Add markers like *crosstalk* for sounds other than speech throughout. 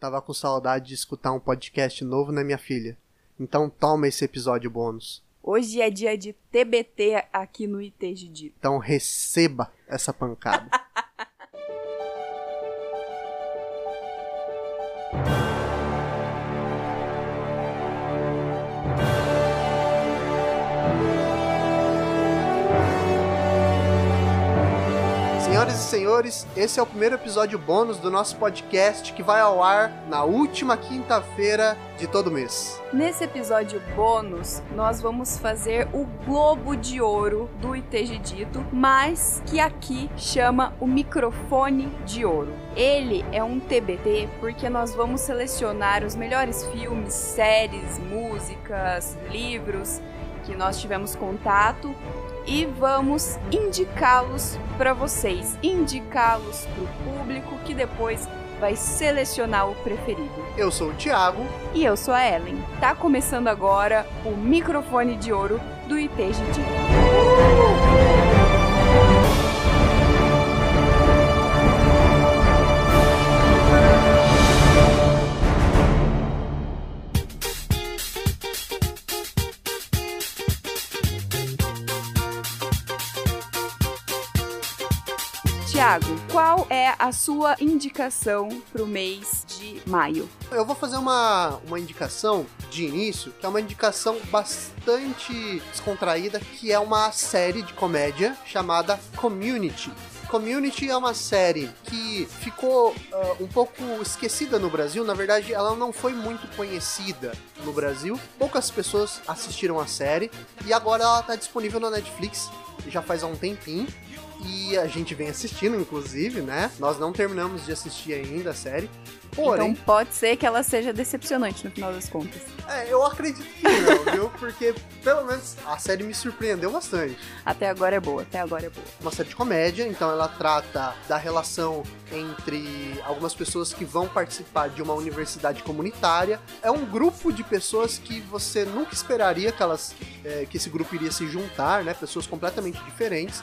Tava com saudade de escutar um podcast novo, né, minha filha? Então toma esse episódio bônus. Hoje é dia de TBT aqui no ITGD. Então receba essa pancada. *laughs* senhores, esse é o primeiro episódio bônus do nosso podcast que vai ao ar na última quinta-feira de todo mês. Nesse episódio bônus, nós vamos fazer o Globo de Ouro do ITG Dito, mas que aqui chama o microfone de ouro. Ele é um TBT porque nós vamos selecionar os melhores filmes, séries, músicas, livros que nós tivemos contato e vamos indicá-los para vocês, indicá-los para o público que depois vai selecionar o preferido. Eu sou o Thiago E eu sou a Ellen. Tá começando agora o microfone de ouro do ITGD. A sua indicação pro mês de maio? Eu vou fazer uma, uma indicação de início, que é uma indicação bastante descontraída, que é uma série de comédia chamada Community. Community é uma série que ficou ah, um pouco esquecida no Brasil. Na verdade, ela não foi muito conhecida no Brasil. Poucas pessoas assistiram a série e agora ela está disponível na Netflix já faz há um tempinho. E a gente vem assistindo, inclusive, né? Nós não terminamos de assistir ainda a série. Porém, Então pode ser que ela seja decepcionante no final das contas. é, eu acredito que não, *laughs* viu? Porque pelo menos a série me surpreendeu bastante. Até agora é boa, até agora é boa. uma série de comédia, então ela trata da relação entre algumas pessoas que vão participar de uma universidade comunitária. É um grupo de pessoas que você nunca esperaria que elas é, que esse grupo iria se juntar, né? Pessoas completamente diferentes.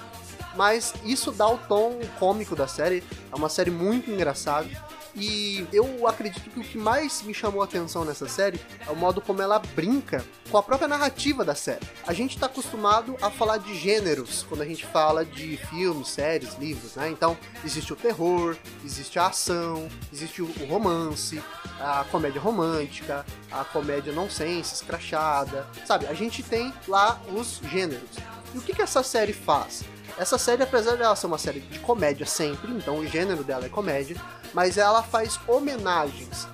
Mas isso dá o tom cômico da série. É uma série muito engraçada. E eu acredito que o que mais me chamou a atenção nessa série é o modo como ela brinca com a própria narrativa da série. A gente tá acostumado a falar de gêneros quando a gente fala de filmes, séries, livros, né? Então, existe o terror, existe a ação, existe o o romance, a comédia romântica, a comédia nonsense, escrachada, sabe? A gente tem lá os gêneros. E o que, que essa série faz? Essa série, apesar dela ser uma série de comédia sempre, então o gênero dela é comédia, mas ela faz homenagens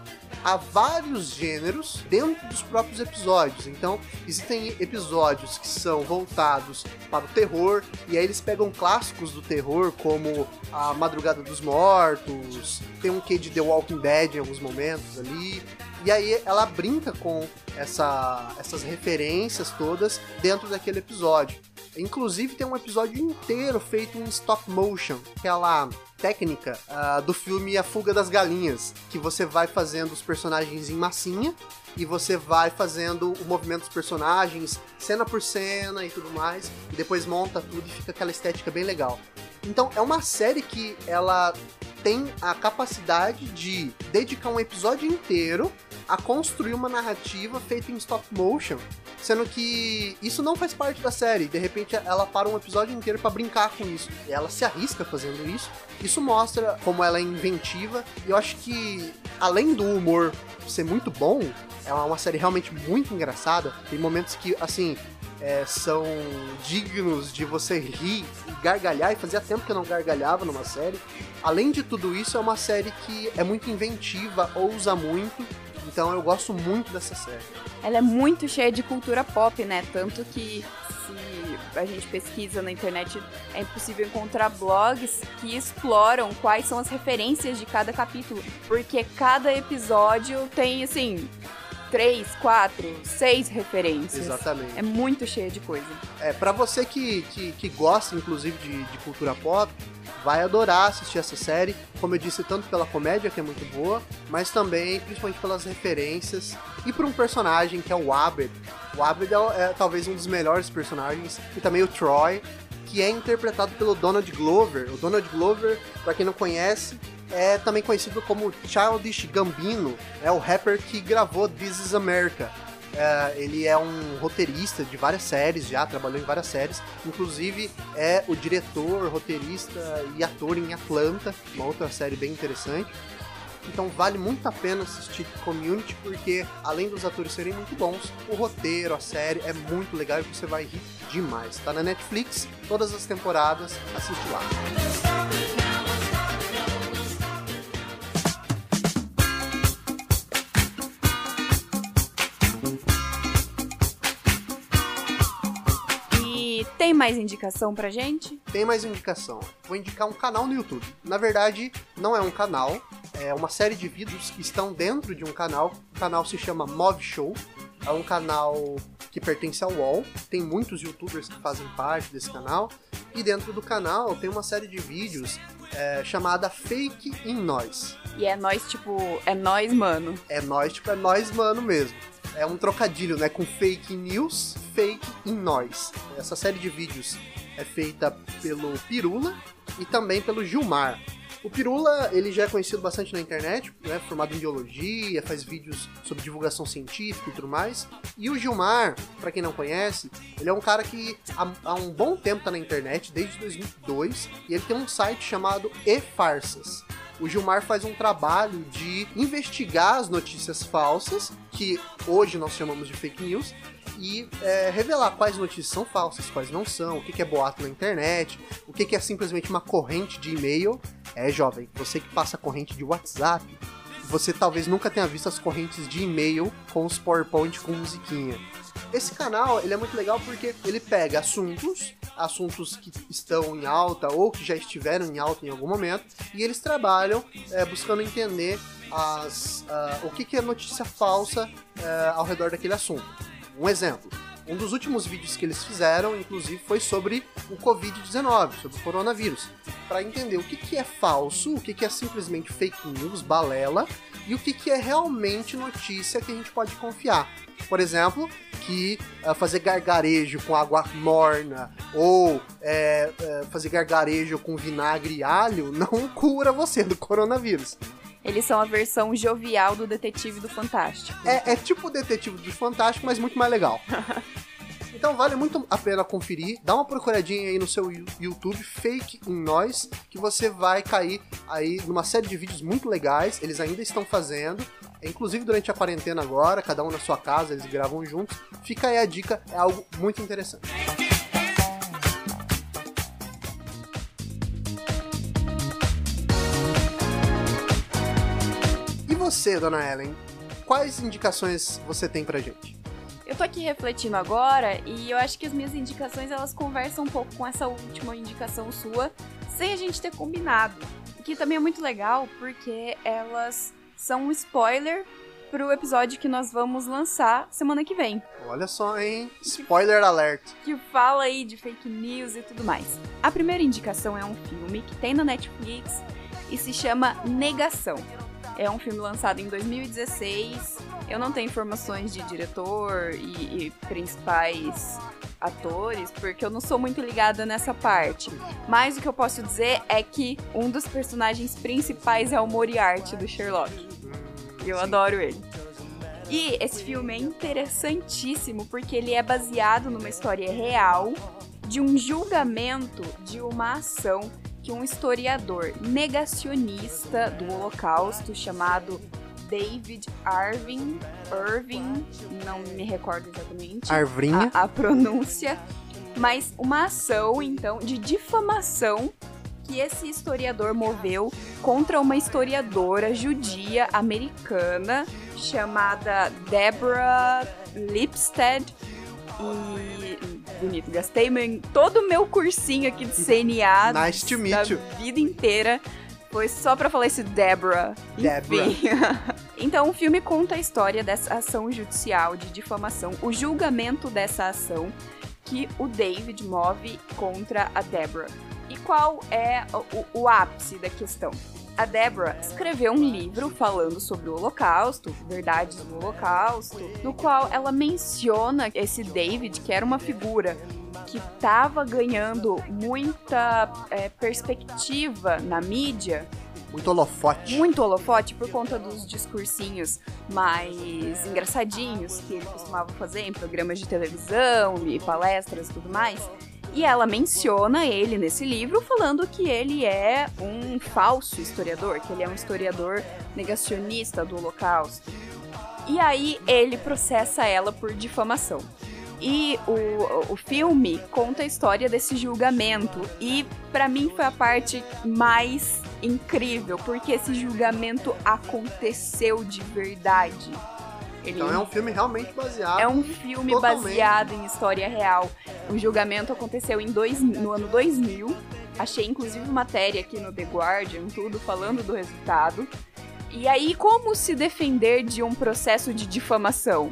a vários gêneros dentro dos próprios episódios. Então, existem episódios que são voltados para o terror, e aí eles pegam clássicos do terror, como A Madrugada dos Mortos, tem um quê de The Walking Dead em alguns momentos ali. E aí ela brinca com essa- essas referências todas dentro daquele episódio. Inclusive tem um episódio inteiro feito em stop motion, aquela técnica ah, do filme A Fuga das Galinhas, que você vai fazendo os personagens em massinha e você vai fazendo o movimento dos personagens, cena por cena e tudo mais, e depois monta tudo e fica aquela estética bem legal. Então é uma série que ela tem a capacidade de dedicar um episódio inteiro a construir uma narrativa feita em stop motion, sendo que isso não faz parte da série. De repente ela para um episódio inteiro pra brincar com isso. E ela se arrisca fazendo isso. Isso mostra como ela é inventiva. E eu acho que além do humor ser muito bom, é uma série realmente muito engraçada. Tem momentos que assim é, são dignos de você rir e gargalhar, e fazia tempo que eu não gargalhava numa série. Além de tudo isso, é uma série que é muito inventiva, ousa muito, então eu gosto muito dessa série. Ela é muito cheia de cultura pop, né? Tanto que se a gente pesquisa na internet, é impossível encontrar blogs que exploram quais são as referências de cada capítulo. Porque cada episódio tem, assim, três, quatro, seis referências. Exatamente. É muito cheia de coisa. É, para você que, que, que gosta, inclusive, de, de cultura pop, vai adorar assistir essa série. Como eu disse, tanto pela comédia, que é muito boa, mas também, principalmente pelas referências, e por um personagem que é o Abed. O Abed é, é talvez um dos melhores personagens, e também o Troy, que é interpretado pelo Donald Glover. O Donald Glover, para quem não conhece, é também conhecido como Childish Gambino, é o rapper que gravou This Is America. É, ele é um roteirista de várias séries já, trabalhou em várias séries. Inclusive é o diretor, roteirista e ator em Atlanta, uma outra série bem interessante. Então vale muito a pena assistir Community, porque além dos atores serem muito bons, o roteiro, a série é muito legal e você vai rir demais. Tá na Netflix, todas as temporadas, assiste lá. Tem mais indicação pra gente? Tem mais indicação. Vou indicar um canal no YouTube. Na verdade, não é um canal, é uma série de vídeos que estão dentro de um canal. O canal se chama Mov Show. É um canal que pertence ao UOL. Tem muitos youtubers que fazem parte desse canal. E dentro do canal tem uma série de vídeos é, chamada Fake in Nós. E é nós, tipo, é nós, mano. É nós, tipo, é nós, mano mesmo. É um trocadilho, né? Com fake news, fake in nós. Essa série de vídeos é feita pelo Pirula e também pelo Gilmar. O Pirula, ele já é conhecido bastante na internet, né? Formado em biologia, faz vídeos sobre divulgação científica e tudo mais. E o Gilmar, para quem não conhece, ele é um cara que há, há, um bom tempo tá na internet, desde 2002, e ele tem um site chamado E-Farsas. O Gilmar faz um trabalho de investigar as notícias falsas, que hoje nós chamamos de fake news, e é, revelar quais notícias são falsas, quais não são, o que, é boato na internet, o que, que é simplesmente uma corrente de e-mail. É, jovem, você que passa corrente de WhatsApp, você talvez nunca tenha visto as correntes de e-mail com os PowerPoint com musiquinha. Esse canal ele é muito legal porque ele pega assuntos, assuntos que estão em alta ou que já estiveram em alta em algum momento, e eles trabalham é, buscando entender as, uh, o que, que é notícia falsa uh, ao redor daquele assunto. Um exemplo. Um dos últimos vídeos que eles fizeram, inclusive, foi sobre o Covid-19, sobre o coronavírus, para entender o que, que é falso, o que, que é simplesmente fake news, balela, e o que, que é realmente notícia que a gente pode confiar. Por exemplo, que uh, fazer gargarejo com água morna ou é, é, fazer gargarejo com vinagre e alho não *laughs* cura você do coronavírus. Eles são a versão jovial do Detetive do Fantástico. É, é tipo o Detetive do Fantástico, mas muito mais legal. *laughs* Então vale muito a pena conferir. Dá uma procuradinha aí no seu YouTube, Fake em Nós, que você vai cair aí numa série de vídeos muito legais. Eles ainda estão fazendo. Inclusive durante a quarentena agora, cada um na sua casa, eles gravam juntos. Fica aí a dica, é algo muito interessante. E você, dona Ellen, quais indicações você tem pra gente? Eu tô aqui refletindo agora e eu acho que as minhas indicações elas conversam um pouco com essa última indicação sua, sem a gente ter combinado. Que também é muito legal porque elas são um spoiler pro episódio que nós vamos lançar semana que vem. Olha só, hein? Spoiler alert. Que fala aí de fake news e tudo mais. A primeira indicação é um filme que tem na Netflix e se chama Negação. É um filme lançado em 2016. Eu não tenho informações de diretor e, e principais atores, porque eu não sou muito ligada nessa parte. Mas o que eu posso dizer é que um dos personagens principais é o Moriarty do Sherlock. Eu adoro ele. E esse filme é interessantíssimo porque ele é baseado numa história real de um julgamento de uma ação que um historiador negacionista do Holocausto chamado David Arvin, Irving, não me recordo exatamente Arvrinha. A, a pronúncia, mas uma ação então de difamação que esse historiador moveu contra uma historiadora judia americana chamada Deborah Lipstead e bonito. Gastei meu, todo o meu cursinho aqui de CNA *laughs* nice to meet da you. vida inteira. Foi só pra falar esse Deborah. Enfim. *laughs* então, o filme conta a história dessa ação judicial de difamação, o julgamento dessa ação que o David move contra a Deborah. E qual é o, o ápice da questão? A Deborah escreveu um livro falando sobre o Holocausto, verdades do Holocausto, no qual ela menciona esse David, que era uma figura que estava ganhando muita é, perspectiva na mídia. Muito holofote. Muito holofote por conta dos discursinhos mais engraçadinhos que ele costumava fazer em programas de televisão e palestras e tudo mais. E ela menciona ele nesse livro falando que ele é um falso historiador, que ele é um historiador negacionista do Holocausto. E aí ele processa ela por difamação. E o, o filme conta a história desse julgamento. E para mim foi a parte mais incrível, porque esse julgamento aconteceu de verdade. Ele então é um filme realmente baseado. É um filme totalmente. baseado em história real. O julgamento aconteceu em dois, no ano 2000. Achei inclusive matéria aqui no The Guardian, tudo falando do resultado. E aí, como se defender de um processo de difamação?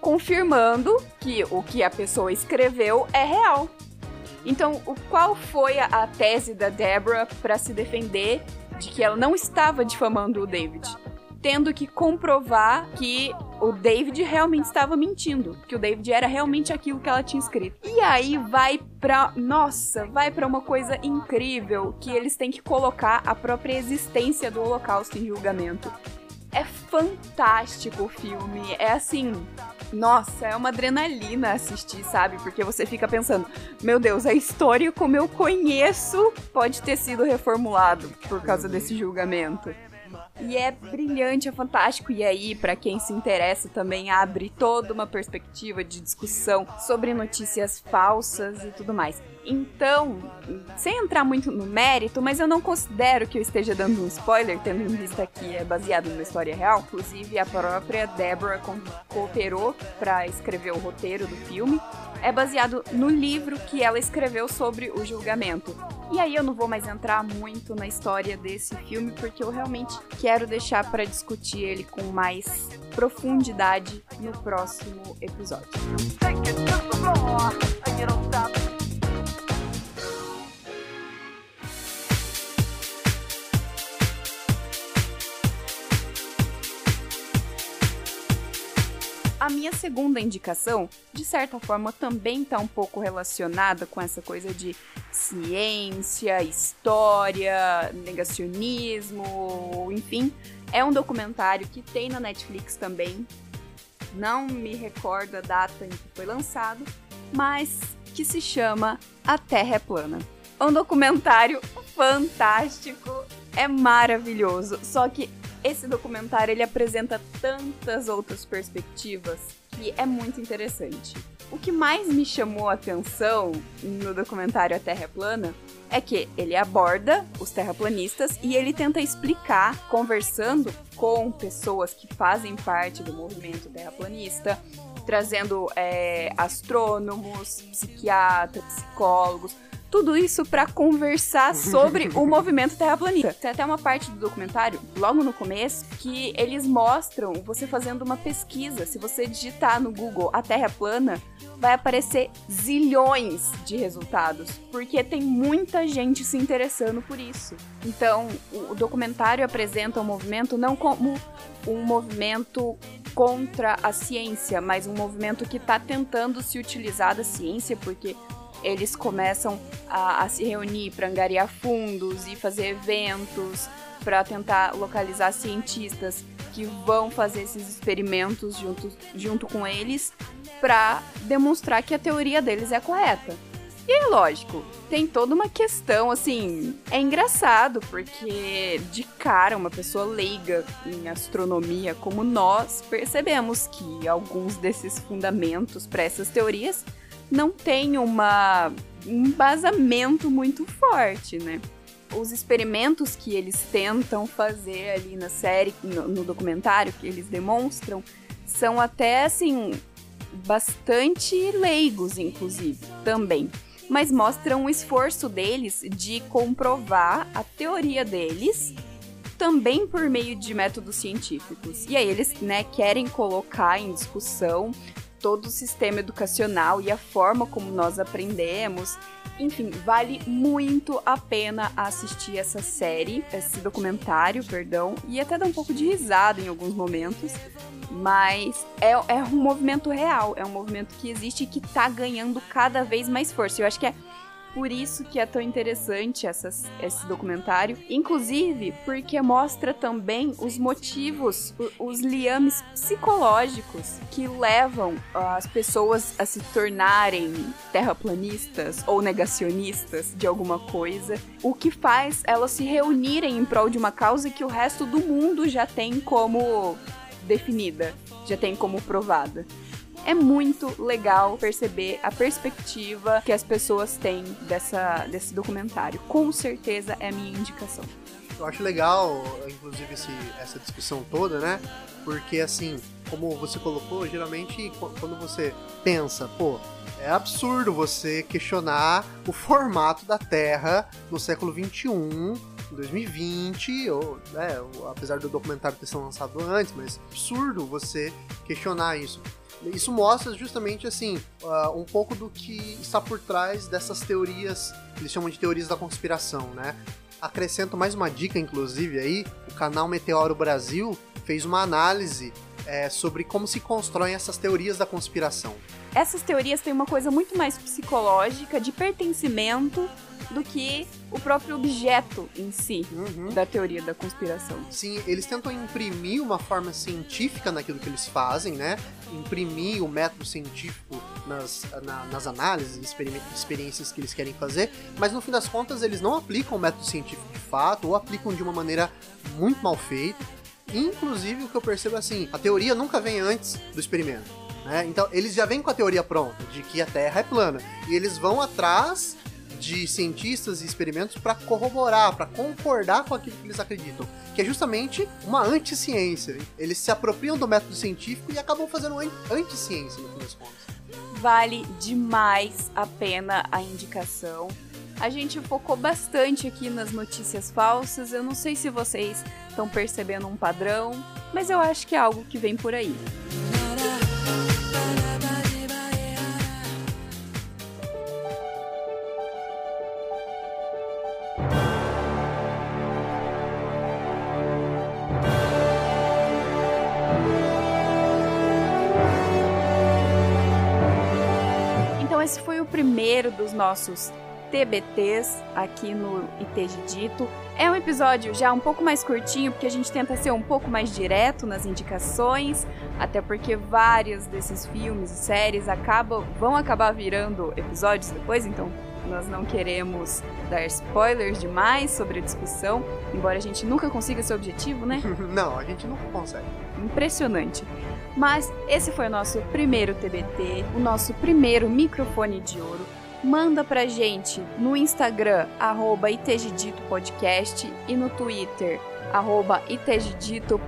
Confirmando que o que a pessoa escreveu é real. Então, o, qual foi a, a tese da Deborah para se defender de que ela não estava difamando o David? Tendo que comprovar que o David realmente estava mentindo, que o David era realmente aquilo que ela tinha escrito. E aí vai pra, nossa, vai para uma coisa incrível que eles têm que colocar a própria existência do Holocausto em julgamento. É fantástico o filme, é assim, nossa, é uma adrenalina assistir, sabe? Porque você fica pensando, meu Deus, a história como eu conheço pode ter sido reformulado por causa desse julgamento. E é brilhante, é fantástico. E aí, para quem se interessa, também abre toda uma perspectiva de discussão sobre notícias falsas e tudo mais. Então, sem entrar muito no mérito, mas eu não considero que eu esteja dando um spoiler, tendo em vista que é baseado numa história real. Inclusive, a própria Deborah cooperou para escrever o roteiro do filme é baseado no livro que ela escreveu sobre o julgamento. E aí eu não vou mais entrar muito na história desse filme porque eu realmente quero deixar para discutir ele com mais profundidade no próximo episódio. A minha segunda indicação, de certa forma, também está um pouco relacionada com essa coisa de ciência, história, negacionismo, enfim. É um documentário que tem na Netflix também. Não me recordo a data em que foi lançado, mas que se chama A Terra é Plana. Um documentário fantástico, é maravilhoso, só que esse documentário ele apresenta tantas outras perspectivas é muito interessante. O que mais me chamou a atenção no documentário A Terra é Plana é que ele aborda os terraplanistas e ele tenta explicar, conversando com pessoas que fazem parte do movimento terraplanista, trazendo é, astrônomos, psiquiatras, psicólogos, tudo isso para conversar sobre *laughs* o movimento terraplanista. Tem até uma parte do documentário, logo no começo, que eles mostram você fazendo uma pesquisa. Se você digitar no Google a Terra plana, vai aparecer zilhões de resultados, porque tem muita gente se interessando por isso. Então, o documentário apresenta o movimento não como um movimento contra a ciência, mas um movimento que está tentando se utilizar da ciência, porque eles começam a, a se reunir para angariar fundos e fazer eventos para tentar localizar cientistas que vão fazer esses experimentos junto, junto com eles para demonstrar que a teoria deles é correta. E é lógico, tem toda uma questão assim. É engraçado, porque de cara, uma pessoa leiga em astronomia como nós, percebemos que alguns desses fundamentos para essas teorias não tem uma, um embasamento muito forte, né? Os experimentos que eles tentam fazer ali na série, no, no documentário, que eles demonstram, são até assim bastante leigos, inclusive, também. Mas mostram o esforço deles de comprovar a teoria deles também por meio de métodos científicos. E aí eles, né, querem colocar em discussão todo o sistema educacional e a forma como nós aprendemos. Enfim, vale muito a pena assistir essa série, esse documentário, perdão, e até dar um pouco de risada em alguns momentos. Mas é, é um movimento real, é um movimento que existe e que tá ganhando cada vez mais força. Eu acho que é por isso que é tão interessante essas, esse documentário. Inclusive, porque mostra também os motivos, os liames psicológicos que levam as pessoas a se tornarem terraplanistas ou negacionistas de alguma coisa. O que faz elas se reunirem em prol de uma causa que o resto do mundo já tem como definida, já tem como provada é muito legal perceber a perspectiva que as pessoas têm dessa, desse documentário. Com certeza é a minha indicação. Eu acho legal, inclusive, esse, essa discussão toda, né? Porque, assim, como você colocou, geralmente quando você pensa, pô, é absurdo você questionar o formato da Terra no século 21 em 2020, ou, né, apesar do documentário ter sido lançado antes, mas é absurdo você questionar isso. Isso mostra justamente assim uh, um pouco do que está por trás dessas teorias, eles chamam de teorias da conspiração, né? Acrescento mais uma dica, inclusive, aí, o canal Meteoro Brasil fez uma análise é, sobre como se constroem essas teorias da conspiração. Essas teorias têm uma coisa muito mais psicológica, de pertencimento, do que o próprio objeto em si uhum. da teoria da conspiração. Sim, eles tentam imprimir uma forma científica naquilo que eles fazem, né? Imprimir o método científico nas, na, nas análises, experiências que eles querem fazer, mas no fim das contas eles não aplicam o método científico de fato, ou aplicam de uma maneira muito mal feita. Inclusive, o que eu percebo é assim, a teoria nunca vem antes do experimento. Né? Então, eles já vêm com a teoria pronta, de que a Terra é plana. E eles vão atrás de cientistas e experimentos para corroborar, para concordar com aquilo que eles acreditam, que é justamente uma anticiência. Eles se apropriam do método científico e acabam fazendo anticiência no fim das contas. Vale demais a pena a indicação. A gente focou bastante aqui nas notícias falsas. Eu não sei se vocês estão percebendo um padrão, mas eu acho que é algo que vem por aí. esse foi o primeiro dos nossos TBTs aqui no ITG Dito. É um episódio já um pouco mais curtinho, porque a gente tenta ser um pouco mais direto nas indicações, até porque vários desses filmes e séries acabam, vão acabar virando episódios depois, então nós não queremos dar spoilers demais sobre a discussão, embora a gente nunca consiga esse objetivo, né? *laughs* não, a gente nunca consegue. Impressionante. Mas esse foi o nosso primeiro TBT, o nosso primeiro microfone de ouro. Manda pra gente no Instagram, arroba Podcast e no Twitter, arroba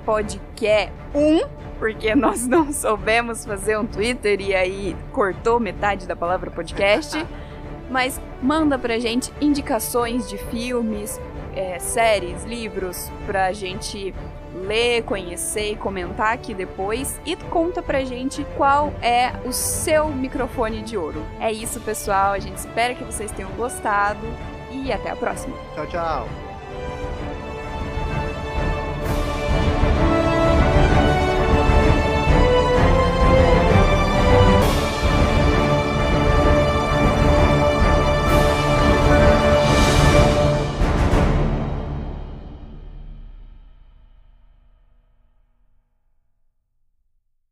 Podcast 1, porque nós não *laughs* soubemos fazer um Twitter e aí cortou metade da palavra podcast. Mas manda pra gente indicações de filmes, é, séries, livros, pra gente ler, conhecer e comentar aqui depois. E conta pra gente qual é o seu microfone de ouro. É isso, pessoal. A gente espera que vocês tenham gostado e até a próxima. Tchau, tchau.